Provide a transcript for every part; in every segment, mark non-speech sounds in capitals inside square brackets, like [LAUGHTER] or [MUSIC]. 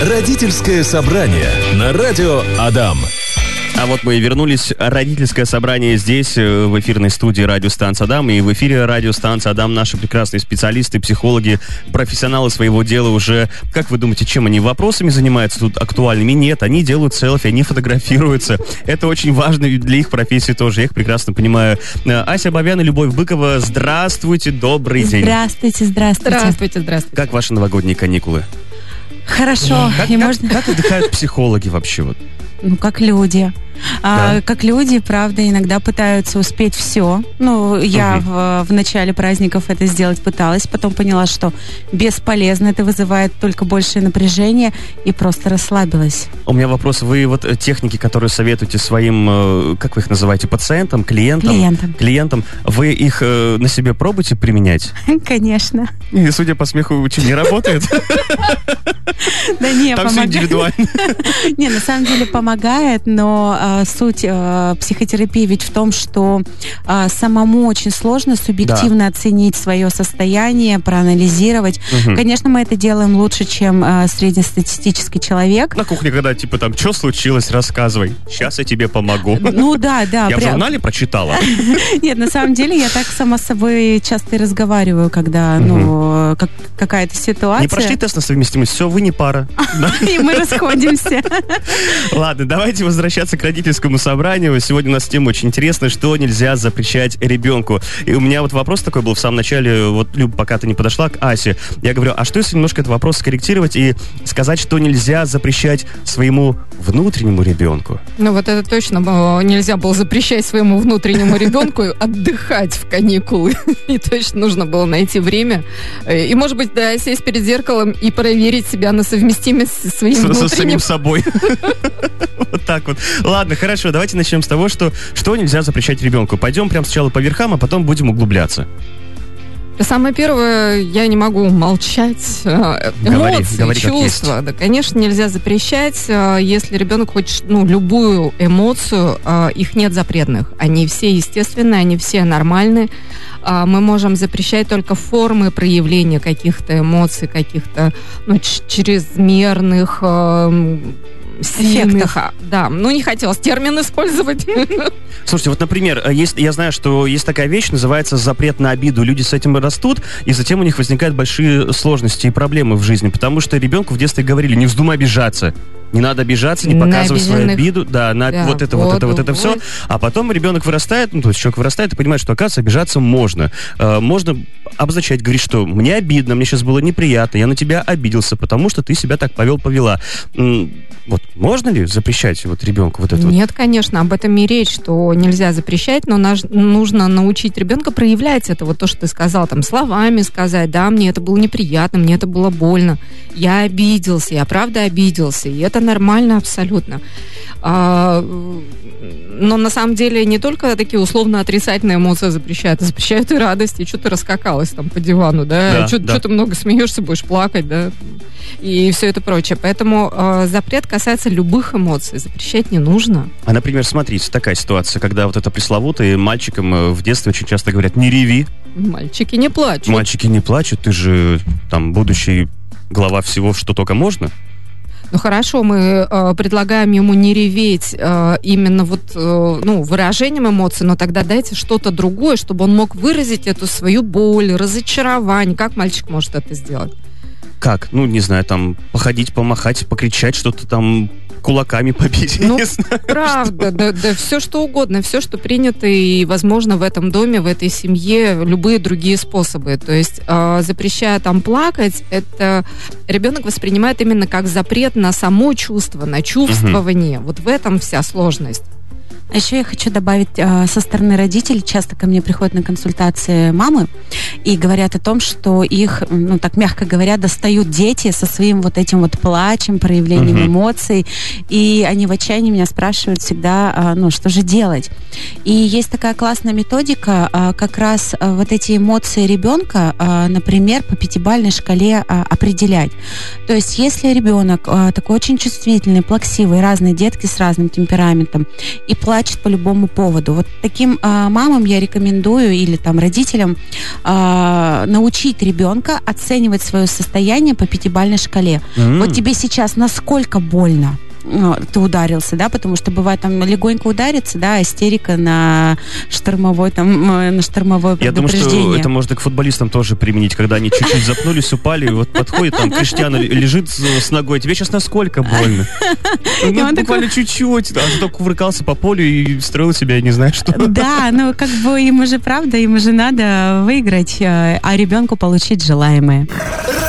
Родительское собрание на радио Адам. А вот мы и вернулись. Родительское собрание здесь, э, в эфирной студии радиостанции Адам. И в эфире радиостанции Адам наши прекрасные специалисты, психологи, профессионалы своего дела уже... Как вы думаете, чем они вопросами занимаются тут актуальными? Нет, они делают селфи, они фотографируются. Это очень важно для их профессии тоже. Я их прекрасно понимаю. Э, Ася Бабян и Любовь Быкова, здравствуйте, добрый день. Здравствуйте, здравствуйте. Здравствуйте, здравствуйте. Как ваши новогодние каникулы? Хорошо. Как, И как- можно, как отдыхают психологи вообще? Вот? ну, как люди. А, как люди, правда, иногда пытаются успеть все. Ну, я Мгм. в, в начале праздников это сделать пыталась, потом поняла, что бесполезно, это вызывает только большее напряжение и просто расслабилась. У меня вопрос. Вы вот э, техники, которые советуете своим, э, как вы их называете, пациентам, клиентам? Клиентам. Клиентам. Вы их э, на себе пробуете применять? [LAUGHS] Конечно. И, судя по смеху, очень не работает. [LAUGHS] Да не, Там все индивидуально. [LAUGHS] Не, на самом деле помогает, но а, суть а, психотерапии ведь в том, что а, самому очень сложно субъективно оценить свое состояние, проанализировать. Мгм. Конечно, мы это делаем лучше, чем а, среднестатистический человек. На кухне, когда типа там, что случилось, рассказывай. Сейчас я тебе помогу. Ну да, да. Я в прям- журнале прочитала. [LAUGHS] Нет, на самом деле я так сама с собой часто и разговариваю, когда, ну, как, какая-то ситуация. Не прошли тест на совместимость, все, вы не пара. [LAUGHS] И мы расходимся. [LAUGHS] Ладно, давайте возвращаться к родительскому собранию. Сегодня у нас тема очень интересная, что нельзя запрещать ребенку. И у меня вот вопрос такой был в самом начале, вот, Люб, пока ты не подошла к Асе. Я говорю, а что если немножко этот вопрос скорректировать и сказать, что нельзя запрещать своему внутреннему ребенку? Ну вот это точно нельзя было запрещать своему внутреннему [LAUGHS] ребенку отдыхать в каникулы. [LAUGHS] И точно нужно было найти время. И, может быть, да, сесть перед зеркалом и проверить себя на совместимость со своим С- Со внутренним. самим собой. [LAUGHS] Вот так вот. Ладно, хорошо, давайте начнем с того, что, что нельзя запрещать ребенку. Пойдем прям сначала по верхам, а потом будем углубляться. Самое первое, я не могу молчать. Э, Говори, Эмоции, говори, как чувства. Да, конечно, нельзя запрещать. Э, Если ребенок хочет ну, любую эмоцию, э, их нет запретных. Они все естественные, они все нормальные. А Мы можем запрещать только формы проявления каких-то эмоций, каких-то ну, чрезмерных сильных. А, Да, ну не хотелось термин использовать. [LAUGHS] Слушайте, вот, например, э, есть, я знаю, что есть такая вещь, называется запрет на обиду. Люди с этим растут, и затем у них возникают большие сложности и проблемы в жизни, потому что ребенку в детстве говорили, не вздумай обижаться. Не надо обижаться, не На показывай свою обиду, да, на Да, вот это, вот это, вот вот, это все. вот. А потом ребенок вырастает, ну, то есть человек вырастает и понимает, что, оказывается, обижаться можно. Э, можно обозначать, говорить, что мне обидно, мне сейчас было неприятно, я на тебя обиделся, потому что ты себя так повел, повела. М, Вот можно ли запрещать вот ребенку вот это вот? Нет, конечно, об этом и речь, что нельзя запрещать, но наш- нужно научить ребенка проявлять это, вот то, что ты сказал, там, словами сказать, да, мне это было неприятно, мне это было больно, я обиделся, я правда обиделся, и это нормально абсолютно. А, но на самом деле не только такие условно отрицательные эмоции запрещают, а запрещают и радость, и что ты раскакалась там по дивану, да, Да, что да. ты много смеешься, будешь плакать, да, и все это прочее. Поэтому э, запрет касается любых эмоций, запрещать не нужно. А, например, смотрите, такая ситуация, когда вот это пресловутое мальчикам э, в детстве очень часто говорят, не реви, Мальчики не плачут. мальчики не плачут, ты же там будущий глава всего, что только можно. Ну хорошо, мы э, предлагаем ему не реветь э, именно вот э, ну выражением эмоций, но тогда дайте что-то другое, чтобы он мог выразить эту свою боль, разочарование. Как мальчик может это сделать? Как? Ну, не знаю, там, походить, помахать, покричать, что-то там кулаками побить, Ну. Правда, да, да все что угодно, все, что принято и возможно в этом доме, в этой семье, любые другие способы. То есть э, запрещая там плакать, это ребенок воспринимает именно как запрет на само чувство, на чувствование. Вот в этом вся сложность. А еще я хочу добавить, э, со стороны родителей часто ко мне приходят на консультации мамы и говорят о том, что их, ну так мягко говоря, достают дети со своим вот этим вот плачем, проявлением Мгм. эмоций, и они в отчаянии меня спрашивают всегда, а, ну что же делать. И есть такая классная методика, а, как раз а, вот эти эмоции ребенка, а, например, по пятибалльной шкале а, определять. То есть если ребенок а, такой очень чувствительный, плаксивый, разные детки с разным темпераментом, и плачет плачет по любому поводу. Вот таким а, мамам я рекомендую или там родителям а, научить ребенка оценивать свое состояние по пятибалльной шкале. М. Вот тебе сейчас насколько больно? Ну, ты ударился, да, потому что бывает там легонько удариться, да, истерика на штормовой там на штормовое Я думаю, что это можно к футболистам тоже применить, когда они чуть-чуть запнулись, упали, и вот подходит там Криштиану лежит с, ногой, тебе сейчас насколько больно? [LAUGHS] Ну, буквально чуть-чуть, а ты только кувыркался по полю и строил себя, я не знаю что. Да, ну как бы ему же правда, ему же надо выиграть, э, а ребенку получить желаемое.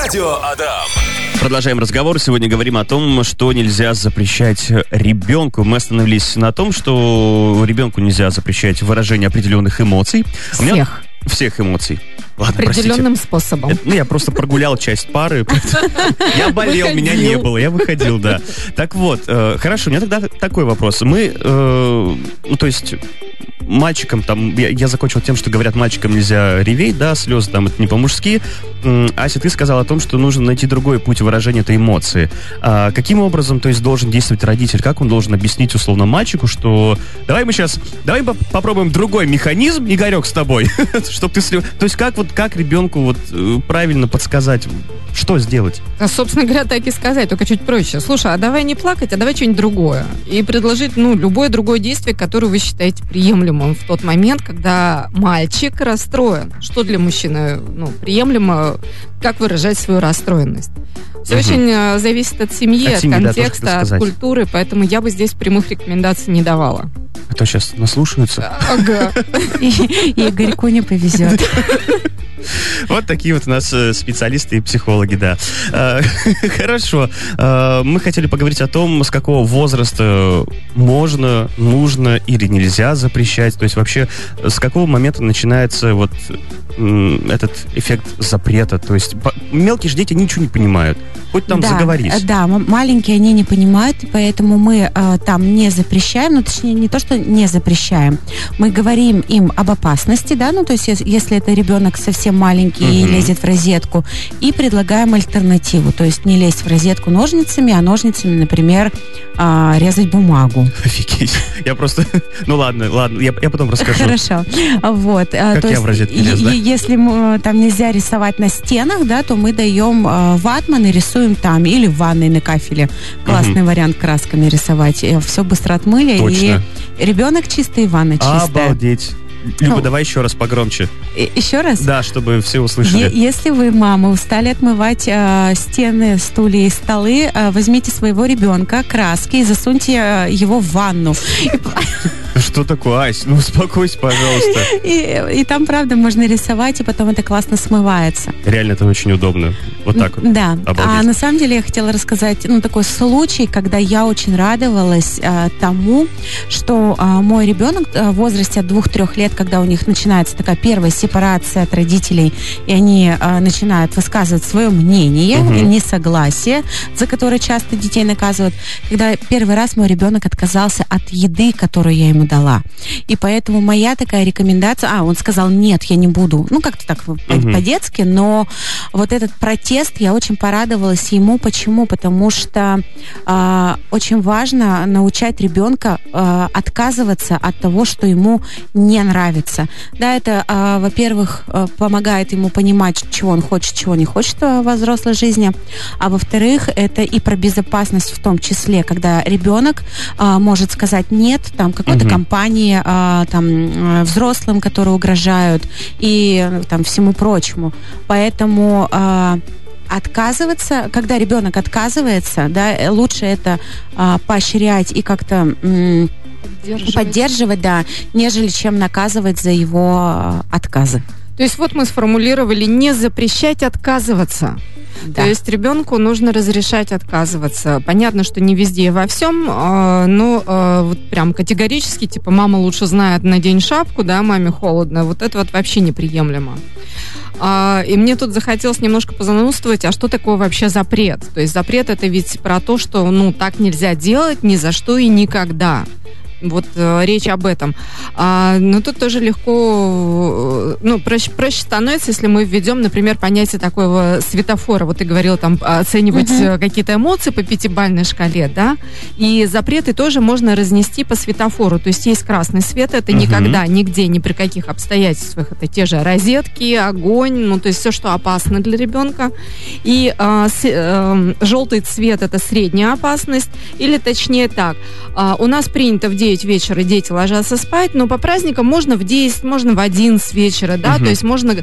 Радио Адам. Продолжаем разговор. Сегодня говорим о том, что нельзя запрещать ребенку. Мы остановились на том, что ребенку нельзя запрещать выражение определенных эмоций. У меня- Всех. Всех эмоций. Ладно, простите. Определенным способом. Это- ну, я просто прогулял часть пары. [LAUGHS] Я болел, меня не было, я выходил, да. Так вот, э, хорошо, у меня тогда такой вопрос. Мы, э, ну, то есть, мальчикам там, я, я закончил тем, что говорят, мальчикам нельзя реветь, да, слезы там, это не по-мужски. Ася, ты сказала о том, что нужно найти другой путь выражения этой эмоции. А каким образом, то есть, должен действовать родитель? Как он должен объяснить, условно, мальчику, что давай мы сейчас, давай по- попробуем другой механизм, Игорек, с тобой, [LAUGHS] чтобы ты слез... То есть, как вот, как ребенку вот э, правильно подсказать, что сделать? А, собственно говоря, так и сказать, только чуть проще. Слушай, а давай не плакать, а давай что-нибудь другое. И предложить, ну, любое другое действие, которое вы считаете приемлемым в тот момент, когда мальчик расстроен. Что для мужчины, ну, приемлемо, как выражать свою расстроенность. Все Мгм. очень э, зависит от семьи, От от, семьи, да, контекста, хотел от культуры, поэтому я бы здесь прямых рекомендаций не давала. А то сейчас наслушаются. Ага. [LAUGHS] Игорьку не повезет. [LAUGHS] Вот такие вот у нас э, специалисты и психологи, да. Э, [LAUGHS] Хорошо. Э, Мы хотели поговорить о том, с какого возраста можно, нужно или нельзя запрещать. То есть вообще с какого момента начинается вот этот эффект запрета. То есть мелкие же дети ничего не понимают. Хоть там да, заговорись. Да, маленькие они не понимают, поэтому мы э, там не запрещаем, ну точнее не то, что не запрещаем, мы говорим им об опасности, да, ну то есть ес- если это ребенок совсем маленький и Мгм. лезет в розетку, и предлагаем альтернативу, то есть не лезть в розетку ножницами, а ножницами, например, а, резать бумагу. [LAUGHS] Офигеть. Я просто... [LAUGHS] Ну ладно, ладно, я, я потом расскажу. Хорошо. Вот. а, Как то я в розетке и- лез, да? и Если м, там нельзя рисовать на стенах, да, то мы даем э, ватман и рисуем там. Или в ванной на кафеле. Классный вариант красками рисовать. Все быстро отмыли. Точно. И ребенок чистый, и ванна чистая. Обалдеть. Люба, Ну. давай еще раз погромче. И- Еще раз. Да, чтобы все Е- услышали. если вы, мама, устали отмывать э, стены, стулья и столы, э, возьмите своего ребенка, краски и засуньте э, его в ванну. [LAUGHS] Что такое, Ась? Ну успокойся, пожалуйста. [LAUGHS] И, и там, правда, можно рисовать, и потом это классно смывается. Реально это очень удобно. Вот так вот. Да. Обалдеть. А на самом деле я хотела рассказать, ну, такой случай, когда я очень радовалась э, тому, что э, мой ребенок в возрасте от двух-трех лет, когда у них начинается такая первая сепарация от родителей, и они э, начинают высказывать свое мнение, и несогласие, за которое часто детей наказывают, когда первый раз мой ребенок отказался от еды, которую я ему дала. И поэтому моя такая рекомендация, а, он сказал, нет, я не буду. Ну, как-то так Мгм. по-детски, но вот этот протест, я очень порадовалась ему. Почему? Потому что а, очень важно научать ребенка а, отказываться от того, что ему не нравится. Да, это, а, во-первых, а, помогает ему понимать, чего он хочет, чего не хочет а, во взрослой жизни. А во-вторых, это и про безопасность в том числе, когда ребенок а, может сказать нет там какой-то Мгм. компании, а, там э, взрослым, которые угрожают и э, там всему прочему. Поэтому а, отказываться, когда ребенок отказывается, да, э, лучше это а, поощрять и как-то м, поддерживать, да, нежели чем наказывать за его а, отказы. То есть вот мы сформулировали не запрещать отказываться. Да. То есть ребенку нужно разрешать отказываться. Понятно, что не везде и во всем, э, но э, вот прям категорически, типа, мама лучше знает, надень шапку, да, маме холодно. Вот это вот вообще неприемлемо. А, И мне тут захотелось немножко позанудствовать, а что такое вообще запрет? То есть запрет это ведь про то, что, ну, так нельзя делать ни за что и никогда. Вот э, речь об этом. А, но тут тоже легко, э, ну, проще, проще становится, если мы введем, например, понятие такого светофора. Вот ты говорила там оценивать угу. какие-то эмоции по пятибальной шкале, да? И запреты тоже можно разнести по светофору. То есть есть красный свет, это угу. никогда, нигде, ни при каких обстоятельствах. Это те же розетки, огонь, ну, то есть все, что опасно для ребенка. И э, с, э, желтый цвет это средняя опасность, или точнее так, э, у нас принято в 9 вечера дети ложатся спать, но по праздникам можно в 10, можно в 11 вечера, да, угу. то есть можно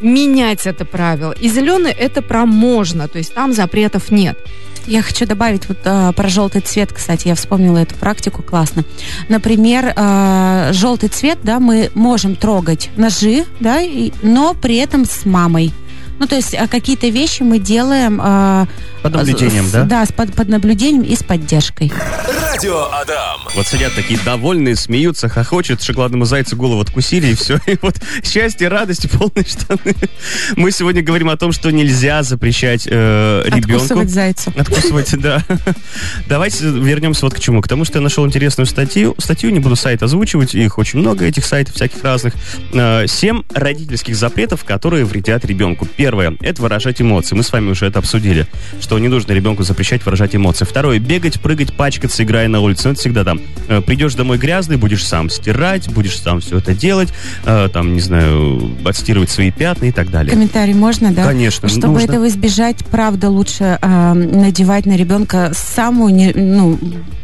менять это правило. И зеленый это про можно, то есть там запретов нет. Я хочу добавить вот э, про желтый цвет, кстати, я вспомнила эту практику, классно. Например, э, желтый цвет, да, мы можем трогать ножи, да, и, но при этом с мамой. Ну, то есть какие-то вещи мы делаем... Э, под наблюдением, с, да? Да, с, под, под наблюдением и с поддержкой. Радио Адам. Вот сидят такие довольные, смеются, хохочут, шоколадному зайцу голову откусили, и все. [LAUGHS] И вот счастье, радость, полные штаны. Мы сегодня говорим о том, что нельзя запрещать э, ребенку... Откусывать зайцу. Откусывать, да. Давайте вернемся вот к чему. К тому, что я нашел интересную статью. Статью, не буду сайт озвучивать, их очень много, этих сайтов всяких разных. Э, семь родительских запретов, которые вредят ребенку. Первое – это выражать эмоции. Мы с вами уже это обсудили, что не нужно ребенку запрещать выражать эмоции. Второе – бегать, прыгать, пачкаться, играя на улице. Ну, это всегда там. Э, придешь домой грязный, будешь сам стирать, будешь сам все это делать, э, там, не знаю, отстирывать свои пятна и так далее. Комментарий можно, да? Конечно. Чтобы нужно. этого избежать, правда, лучше э, надевать на ребенка самую, не, ну,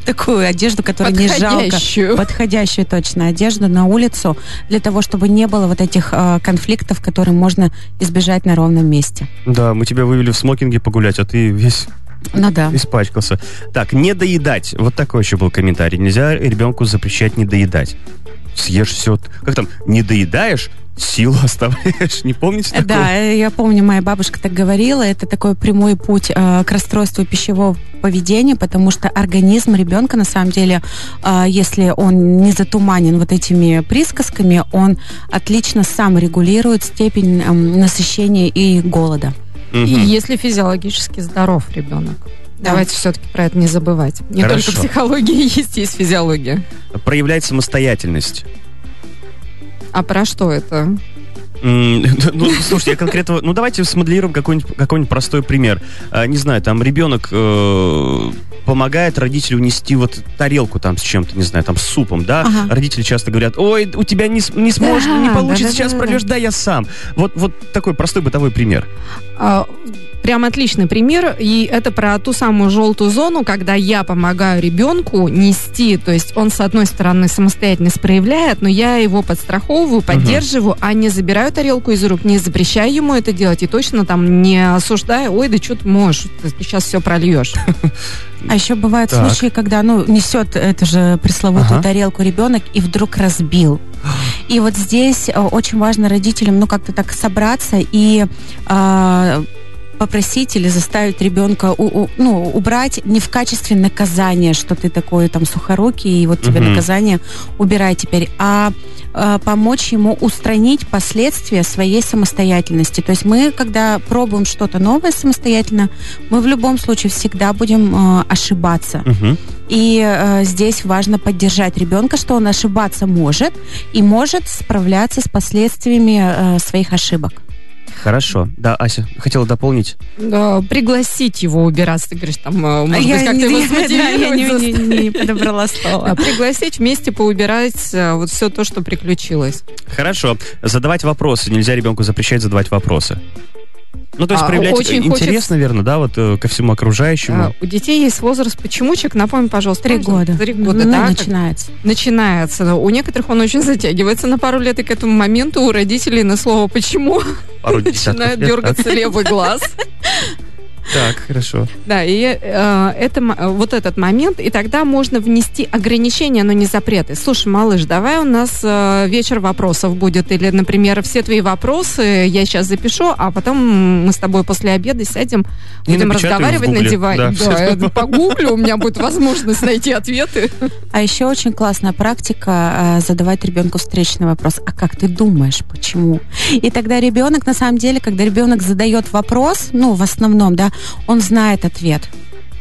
такую одежду, которая не жалко. Подходящую точно одежду на улицу, для того, чтобы не было вот этих э, конфликтов, которые можно избежать на ровном месте. Да, мы тебя вывели в смокинге погулять, а ты весь ну да. Испачкался. Так, не доедать. Вот такой еще был комментарий. Нельзя ребенку запрещать не доедать. Съешь все. Как там? Не доедаешь, силу [LAUGHS] оставляешь. Не помните такого? Да, я помню, моя бабушка так говорила. Это такой прямой путь э, к расстройству пищевого поведения, потому что организм ребенка, на самом деле, э, если он не затуманен вот этими присказками, он отлично сам регулирует степень э, насыщения и голода. Угу. И если физиологически здоров ребенок. Да. Давайте все-таки про это не забывать. Не Хорошо. только психология [LAUGHS] есть, есть физиология. Проявлять самостоятельность. А про что это? [LAUGHS] ну, слушайте, я конкретно... Ну, давайте смоделируем какой-нибудь какой простой пример. А, не знаю, там ребенок э, помогает родителю унести вот тарелку там с чем-то, не знаю, там с супом, да? Ага. Родители часто говорят, ой, у тебя не, не сможешь, да, не получится, да, сейчас да, прольешь, да, я сам. Вот, вот такой простой бытовой пример. А, Прям отличный пример, и это про ту самую желтую зону, когда я помогаю ребенку нести, то есть он, с одной стороны, самостоятельность проявляет, но я его подстраховываю, поддерживаю, uh-huh. а не забираю тарелку из рук, не запрещаю ему это делать, и точно там не осуждаю, ой, да что ты можешь, ты сейчас все прольешь. А еще бывают так. случаи, когда, ну, несет эту же пресловутую ага. тарелку ребенок и вдруг разбил. И вот здесь э, очень важно родителям, ну, как-то так собраться и э, попросить или заставить ребенка у, у, ну, убрать не в качестве наказания, что ты такой там сухорукий, и вот тебе угу. наказание убирай теперь, а э, помочь ему устранить последствия своей самостоятельности. То есть мы, когда пробуем что-то новое самостоятельно, мы в любом случае всегда будем э, ошибаться. Угу. И э, здесь важно поддержать ребенка, что он ошибаться может и может справляться с последствиями э, своих ошибок. Хорошо. Да, Ася, хотела дополнить. Да, пригласить его убираться. Ты говоришь, там, э, может я быть, как-то его [LAUGHS] смотивировать. Я не, не, не подобрала слова. Пригласить вместе поубирать э, вот все то, что приключилось. Хорошо. Задавать вопросы. Нельзя ребенку запрещать задавать вопросы. Ну, то есть а, проявлять очень интерес, хочется... наверное, да, вот э, ко всему окружающему. А, у детей есть возраст почемучек, напомню, пожалуйста. Три года. Три года, ну, да? начинается. Начинается. У некоторых он очень затягивается на пару лет, и к этому моменту у родителей на слово «почему» начинает дергаться левый глаз. Так, хорошо. Да, и э, это, вот этот момент, и тогда можно внести ограничения, но не запреты. Слушай, малыш, давай у нас э, вечер вопросов будет, или, например, все твои вопросы я сейчас запишу, а потом мы с тобой после обеда сядем, будем разговаривать на диване. Да, да я погуглю, у меня будет возможность найти ответы. А еще очень классная практика э, задавать ребенку встречный вопрос. А как ты думаешь, почему? И тогда ребенок, на самом деле, когда ребенок задает вопрос, ну, в основном, да, он знает ответ.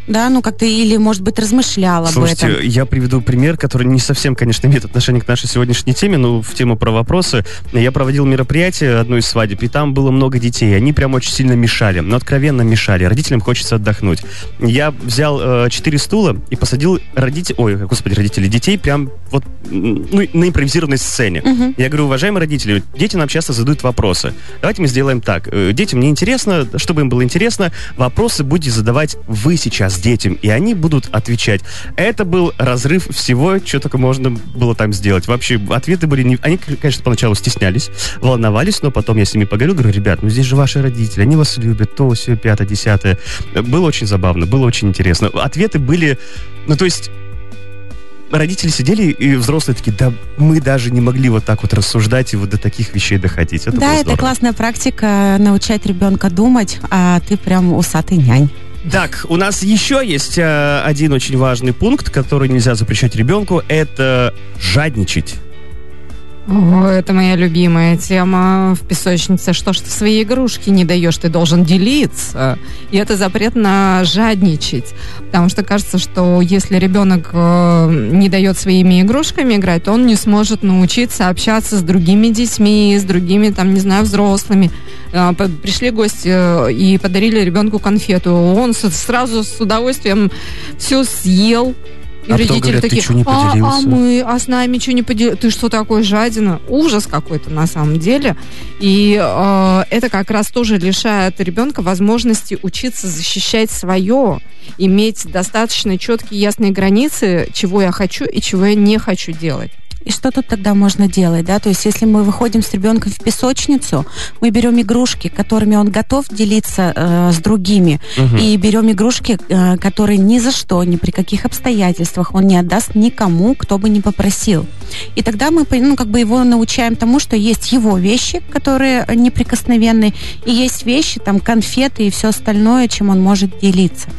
Да, ну как-то или, может быть, размышлял Слушайте, об этом. я приведу пример, который не совсем, конечно, имеет отношение к нашей сегодняшней теме, но в тему про вопросы. Я проводил мероприятие, одну из свадеб, и там было много детей. Они прям очень сильно мешали, но откровенно мешали. Родителям хочется отдохнуть. Я взял э, четыре стула и посадил родителей, ой, господи, родителей, детей прям вот ну, на импровизированной сцене. Мгм. Я говорю, уважаемые родители, дети нам часто задают вопросы. Давайте мы сделаем так. Э, Детям не интересно, чтобы им было интересно, вопросы будете задавать вы сейчас детям, и они будут отвечать. Это был разрыв всего, что только можно было там сделать. Вообще, ответы были... Не... Они, конечно, поначалу стеснялись, волновались, но потом я с ними поговорил, говорю, ребят, ну здесь же ваши родители, они вас любят, то, все, пятое, десятое. Было очень забавно, было очень интересно. Ответы были... Ну, то есть родители сидели и взрослые такие, да мы даже не могли вот так вот рассуждать и вот до таких вещей доходить. Это да, это классная практика научать ребенка думать, а ты прям усатый нянь. Так, у нас еще есть э, один очень важный пункт, который нельзя запрещать ребенку, это жадничать. О, это моя любимая тема в песочнице. Что ж ты свои игрушки не даешь, ты должен делиться. И это запрет на жадничать. Потому что кажется, что если ребенок э, не дает своими игрушками играть, то он не сможет научиться общаться с другими детьми, с другими, там, не знаю, взрослыми. Э, Пришли гости э, и подарили ребенку конфету. Он сразу с удовольствием все съел. И А родители говорят, «Ты такие, чё не а, а поделился?» мы, а с нами что не поделился? Ты что такой жадина? Ужас какой-то на самом деле. И э, это как раз тоже лишает ребенка возможности учиться защищать свое, иметь достаточно четкие ясные границы, чего я хочу и чего я не хочу делать. И что тут тогда можно делать, да? То есть, если мы выходим с ребенком в песочницу, мы берем игрушки, которыми он готов делиться э, с другими, и берем игрушки, э, которые ни за что, ни при каких обстоятельствах он не отдаст никому, кто бы не попросил. И тогда мы, ну, как бы его научаем тому, что есть его вещи, которые неприкосновенные, и есть вещи, там, конфеты и все остальное, чем он может делиться.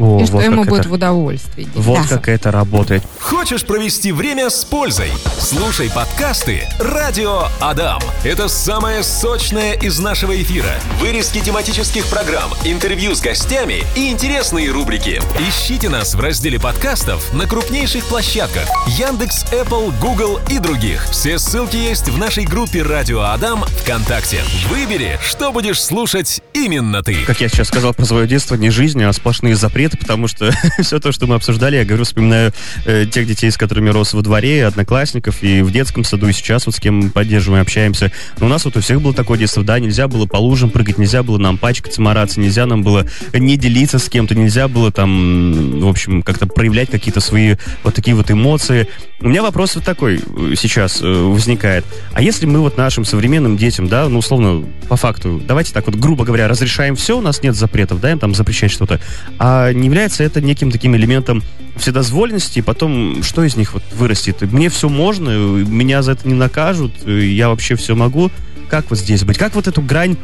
О, и что вот ему как будет это- в удовольствие. Вот Да. как это работает. Хочешь провести время с пользой? Слушай подкасты «Радио Адам». Это самое сочное из нашего эфира. Вырезки тематических программ, интервью с гостями и интересные рубрики. Ищите нас в разделе подкастов на крупнейших площадках Яндекс, Apple, Google и других. Все ссылки есть в нашей группе «Радио Адам» ВКонтакте. Выбери, что будешь слушать именно ты. Как я сейчас сказал про свое детство, не жизнь, а сплошные запреты, потому что [LAUGHS] все то, что мы обсуждали, я говорю, вспоминаю э, тех детей, с которыми рос во дворе, одноклассников и в детском саду, и сейчас вот с кем мы поддерживаем, общаемся. Но у нас вот у всех было такое детство, да, нельзя было по лужам прыгать, нельзя было нам пачкаться, мараться, нельзя нам было не делиться с кем-то, нельзя было там, в общем, как-то проявлять какие-то свои вот такие вот эмоции. У меня вопрос вот такой э, сейчас э, возникает. А если мы вот нашим современным детям, да, ну, условно, по факту, давайте так вот, грубо говоря, разрешаем все, у нас нет запретов, да, им там запрещать что-то, а не является это неким таким элементом вседозволенности, и потом что из них вот вырастет? Мне все можно, э, меня за это не накажут, я вообще все могу. Как вот здесь быть? Как вот эту грань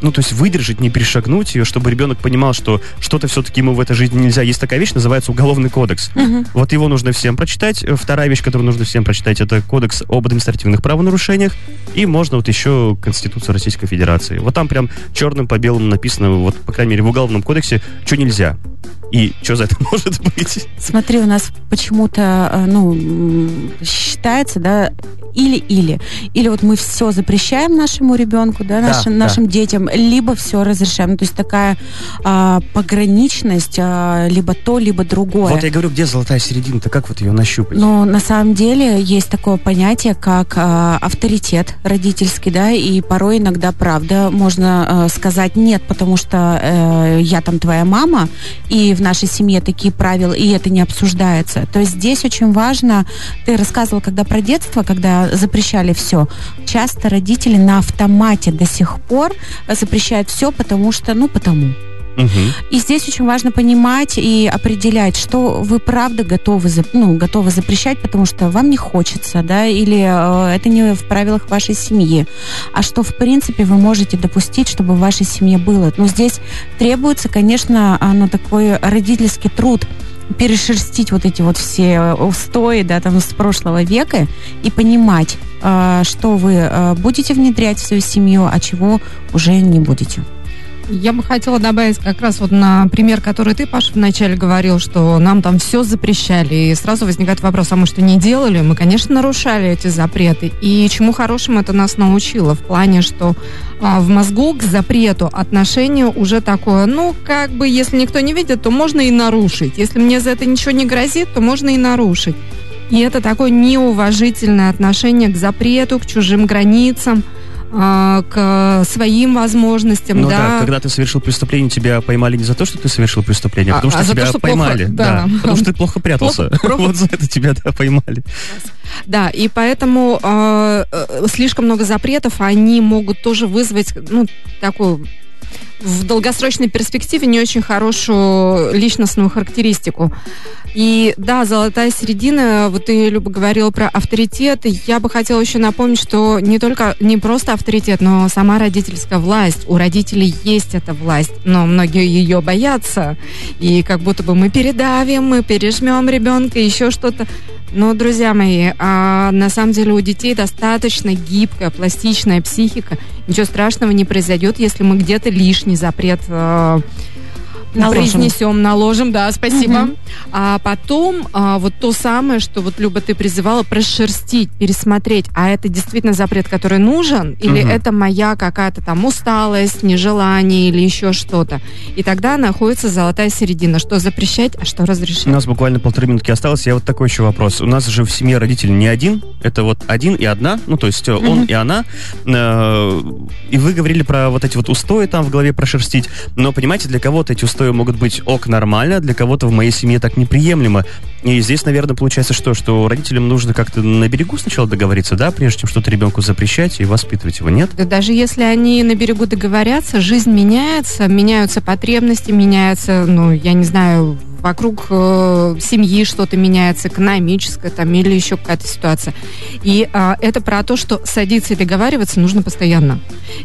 ну, то есть выдержать, не перешагнуть ее, чтобы ребенок понимал, что что-то все-таки ему в этой жизни нельзя. Есть такая вещь, называется Уголовный кодекс. Вот его нужно всем прочитать. Вторая вещь, которую нужно всем прочитать, это Кодекс об административных правонарушениях. И можно вот еще Конституцию Российской Федерации. Вот там прям черным по белому написано, вот, по крайней мере, в Уголовном кодексе, что нельзя. И что за это [LAUGHS] может быть? Смотри, у нас почему-то, э, ну, считается, да, или-или. Или вот мы все запрещаем нашему ребенку, да, Да, нашим, да. нашим детям, либо все разрешаем. То есть такая а, пограничность, а, либо то, либо другое. Вот я говорю, где золотая середина-то, как вот ее нащупать? Но на самом деле есть такое понятие, как а, авторитет родительский, да, и порой иногда, правда, можно а, сказать нет, потому что э, я там твоя мама, и в нашей семье такие правила, и это не обсуждается. То есть здесь очень важно, ты рассказывал, когда про детство, когда запрещали все, часто родители на автомате до сих пор запрещают все, потому что, ну, потому. Мгм. И здесь очень важно понимать и определять, что вы правда готовы, ну, готовы запрещать, потому что вам не хочется, да, или э, это не в правилах вашей семьи, а что, в принципе, вы можете допустить, чтобы в вашей семье было. Но здесь требуется, конечно, а, ну, такой родительский труд перешерстить вот эти вот все устои, да, там, с прошлого века и понимать, э, что вы э, будете внедрять в свою семью, а чего уже не будете. Я бы хотела добавить как раз вот на пример, который ты, Паша, вначале говорил, что нам там все запрещали, и сразу возникает вопрос, а мы что, не делали? Мы, конечно, нарушали эти запреты. И чему хорошему это нас научило? В плане, что а, в мозгу к запрету отношение уже такое, ну, как бы, если никто не видит, то можно и нарушить. Если мне за это ничего не грозит, то можно и нарушить. И это такое неуважительное отношение к запрету, к чужим границам – а, к своим возможностям, ну, да. да. Когда ты совершил преступление, тебя поймали не за то, что ты совершил преступление, а потому что а тебя то, что поймали. Плохо, да. да. Потому что ты плохо прятался. Плохо. Вот за это тебя да, поймали. Да, и поэтому э, слишком много запретов, они могут тоже вызвать, ну, такую в долгосрочной перспективе не очень хорошую личностную характеристику. И да, золотая середина, вот ты, Люба, говорила про авторитет, я бы хотела еще напомнить, что не только, не просто авторитет, но сама родительская власть. У родителей есть эта власть, но многие ее боятся. И как будто бы мы передавим, мы пережмем ребенка, еще что-то. Но, друзья мои, а на самом деле у детей достаточно гибкая, пластичная психика. Ничего страшного не произойдет, если мы где-то лишний запрет э, наложим. произнесем, наложим, да, спасибо. Угу. А потом а, вот то самое, что вот, Люба, ты призывала, прошерстить, пересмотреть, а это действительно запрет, который нужен, или угу. это моя какая-то там усталость, нежелание или еще что-то. И тогда находится золотая середина, что запрещать, а что разрешать. У нас буквально полторы минутки осталось, я вот такой еще вопрос. У нас же в семье родитель не один, это вот один и одна, ну то есть угу. он и она, э, и вы говорили про вот эти вот устои там в голове прошерстить, но понимаете, для кого-то эти устои могут быть ок нормально, для кого-то в моей семье так неприемлемо. И здесь, наверное, получается что? Что родителям нужно как-то на берегу сначала договориться, да, прежде чем что-то ребенку запрещать и воспитывать его, нет? Даже если они на берегу договорятся, жизнь меняется, меняются потребности, меняется, ну, я не знаю, вокруг э, семьи что-то меняется, экономическое там или еще какая-то ситуация. И э, это про то, что садиться и договариваться нужно постоянно.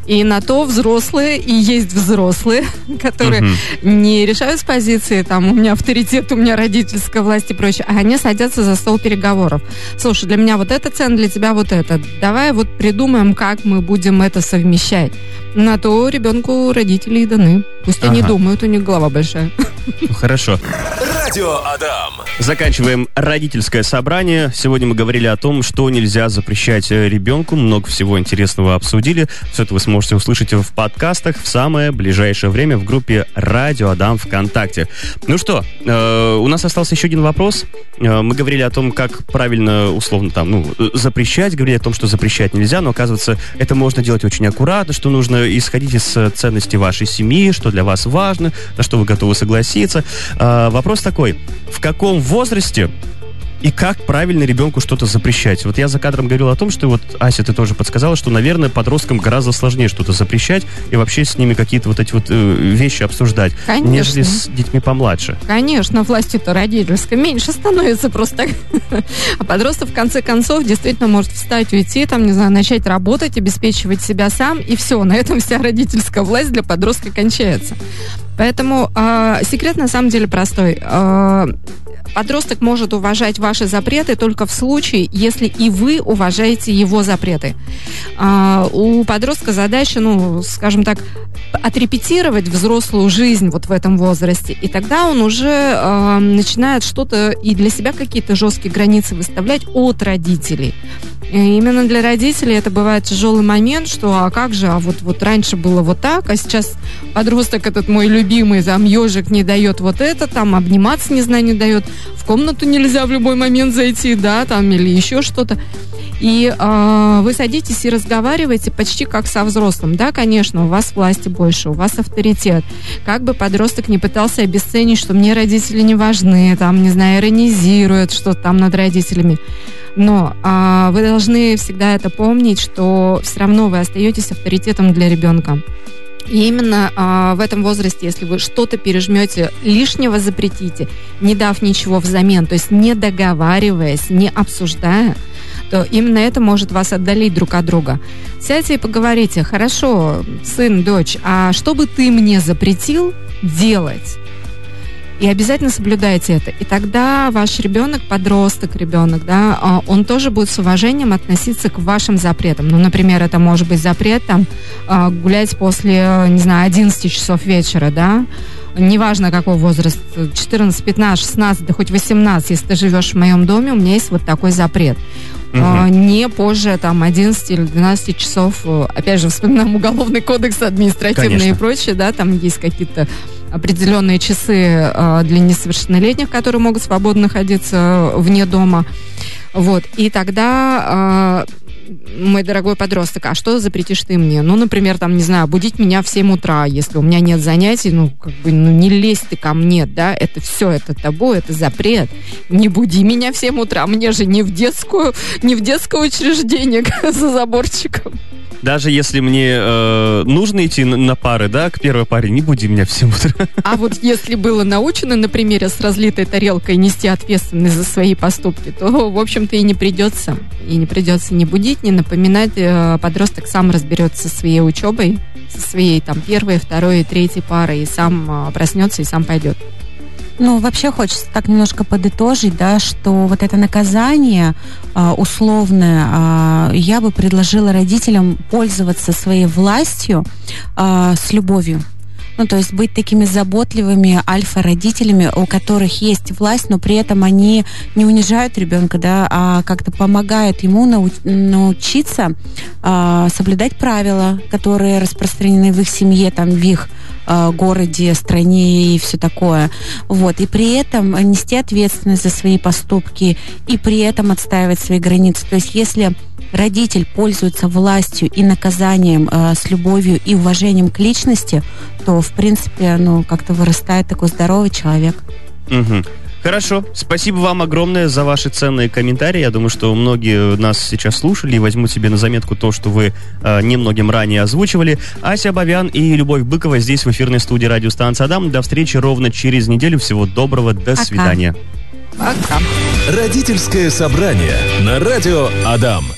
И на то взрослые, и есть взрослые, [LAUGHS] которые uh-huh. не решают с позиции, там, у меня авторитет, у меня родительская власть и прочее, а они садятся за стол переговоров. Слушай, для меня вот это ценно, для тебя вот это. Давай вот придумаем, как мы будем это совмещать. На то ребенку родители даны. Пусть ага. они думают, у них голова большая. [LAUGHS] Хорошо. Rrr! Радио Адам. Заканчиваем родительское собрание. Сегодня мы говорили о том, что нельзя запрещать э, ребенку. Много всего интересного обсудили. Все это вы сможете услышать в подкастах в самое ближайшее время в группе Радио Адам ВКонтакте. Ну что, э, у нас остался еще один вопрос. Э, мы говорили о том, как правильно, условно, там, ну, запрещать, говорили о том, что запрещать нельзя, но, оказывается, это можно делать очень аккуратно, что нужно исходить из ценностей вашей семьи, что для вас важно, на что вы готовы согласиться. Э, вопрос такой, в каком возрасте и как правильно ребенку что-то запрещать. Вот я за кадром говорил о том, что вот, Ася, ты тоже подсказала, что, наверное, подросткам гораздо сложнее что-то запрещать и вообще с ними какие-то вот эти вот э, вещи обсуждать, Конечно. нежели с детьми помладше. Конечно, власти-то родительской меньше становится просто. [LAUGHS] А подросток, в конце концов, действительно может встать, уйти, там, не знаю, начать работать, обеспечивать себя сам, и все, на этом вся родительская власть для подростка кончается. Поэтому э, секрет на самом деле простой. Э, Подросток может уважать ваши запреты только в случае, если и вы уважаете его запреты. А, у подростка задача, ну, скажем так, отрепетировать взрослую жизнь вот в этом возрасте, и тогда он уже э, начинает что-то и для себя какие-то жесткие границы выставлять от родителей. И именно для родителей это бывает тяжелый момент, что а как же, а вот, вот раньше было вот так, а сейчас подросток этот мой любимый, там, ежик не дает вот это, там, обниматься, не знаю, не дает, в комнату нельзя в любой момент зайти, да, там, или еще что-то. И э, вы садитесь и разговариваете почти как со взрослым. Да, конечно, у вас власти больше, у вас авторитет. Как бы подросток не пытался обесценить, что мне родители не важны, там, не знаю, иронизируют что там над родителями. Но а, вы должны всегда это помнить, что все равно вы остаетесь авторитетом для ребенка. И именно а, в этом возрасте, если вы что-то пережмете, лишнего запретите, не дав ничего взамен, то есть не договариваясь, не обсуждая, то именно это может вас отдалить друг от друга. Сядьте и поговорите, хорошо, сын, дочь, а что бы ты мне запретил делать? И обязательно соблюдайте это. И тогда ваш ребенок, подросток ребенок, да, а, он тоже будет с уважением относиться к вашим запретам. Ну, например, это может быть запрет там а, гулять после, не знаю, 11 часов вечера, да, неважно какой возраст, 14, 15, 16, да хоть 18, если ты живешь в моем доме, у меня есть вот такой запрет. Uh-huh. Не позже там 11 или 12 часов, опять же, вспоминаем уголовный кодекс административный Конечно. и прочее, да, там есть какие-то определенные часы для несовершеннолетних, которые могут свободно находиться вне дома. Вот. И тогда мой дорогой подросток, а что запретишь ты мне? Ну, например, там, не знаю, будить меня в 7 утра, если у меня нет занятий, ну, как бы, ну, не лезь ты ко мне, да, это все, это табу, это запрет. Не буди меня в 7 утра, мне же не в детскую, не в детское учреждение [LAUGHS] за заборчиком. Даже если мне э, нужно идти на, на пары, да, к первой паре, не буди меня в 7 утра. А вот если было научено на примере с разлитой тарелкой нести ответственность за свои поступки, то, в общем-то, и не придется. И не придется не будить, не напоминать. Э, подросток сам разберется со своей учебой, со своей там первой, второй, третьей парой, и сам э, проснется, и сам пойдет. Ну, вообще хочется так немножко подытожить, да, что вот это наказание а, условное, а, я бы предложила родителям пользоваться своей властью а, с любовью. Ну, то есть быть такими заботливыми альфа-родителями, у которых есть власть, но при этом они не унижают ребенка, да, а как-то помогают ему нау- научиться э, соблюдать правила, которые распространены в их семье, там, в их э, городе, стране и все такое. Вот. И при этом нести ответственность за свои поступки, и при этом отстаивать свои границы. То есть если родитель пользуется властью и наказанием э, с любовью и уважением к личности, то, в принципе, ну, как-то вырастает такой здоровый человек. Угу. Хорошо. Спасибо вам огромное за ваши ценные комментарии. Я думаю, что многие нас сейчас слушали и возьмут себе на заметку то, что вы э, немногим ранее озвучивали. Ася Бавян и Любовь Быкова здесь в эфирной студии радиостанции Адам. До встречи ровно через неделю. Всего доброго. До Пока. свидания. Пока. Родительское собрание на радио Адам.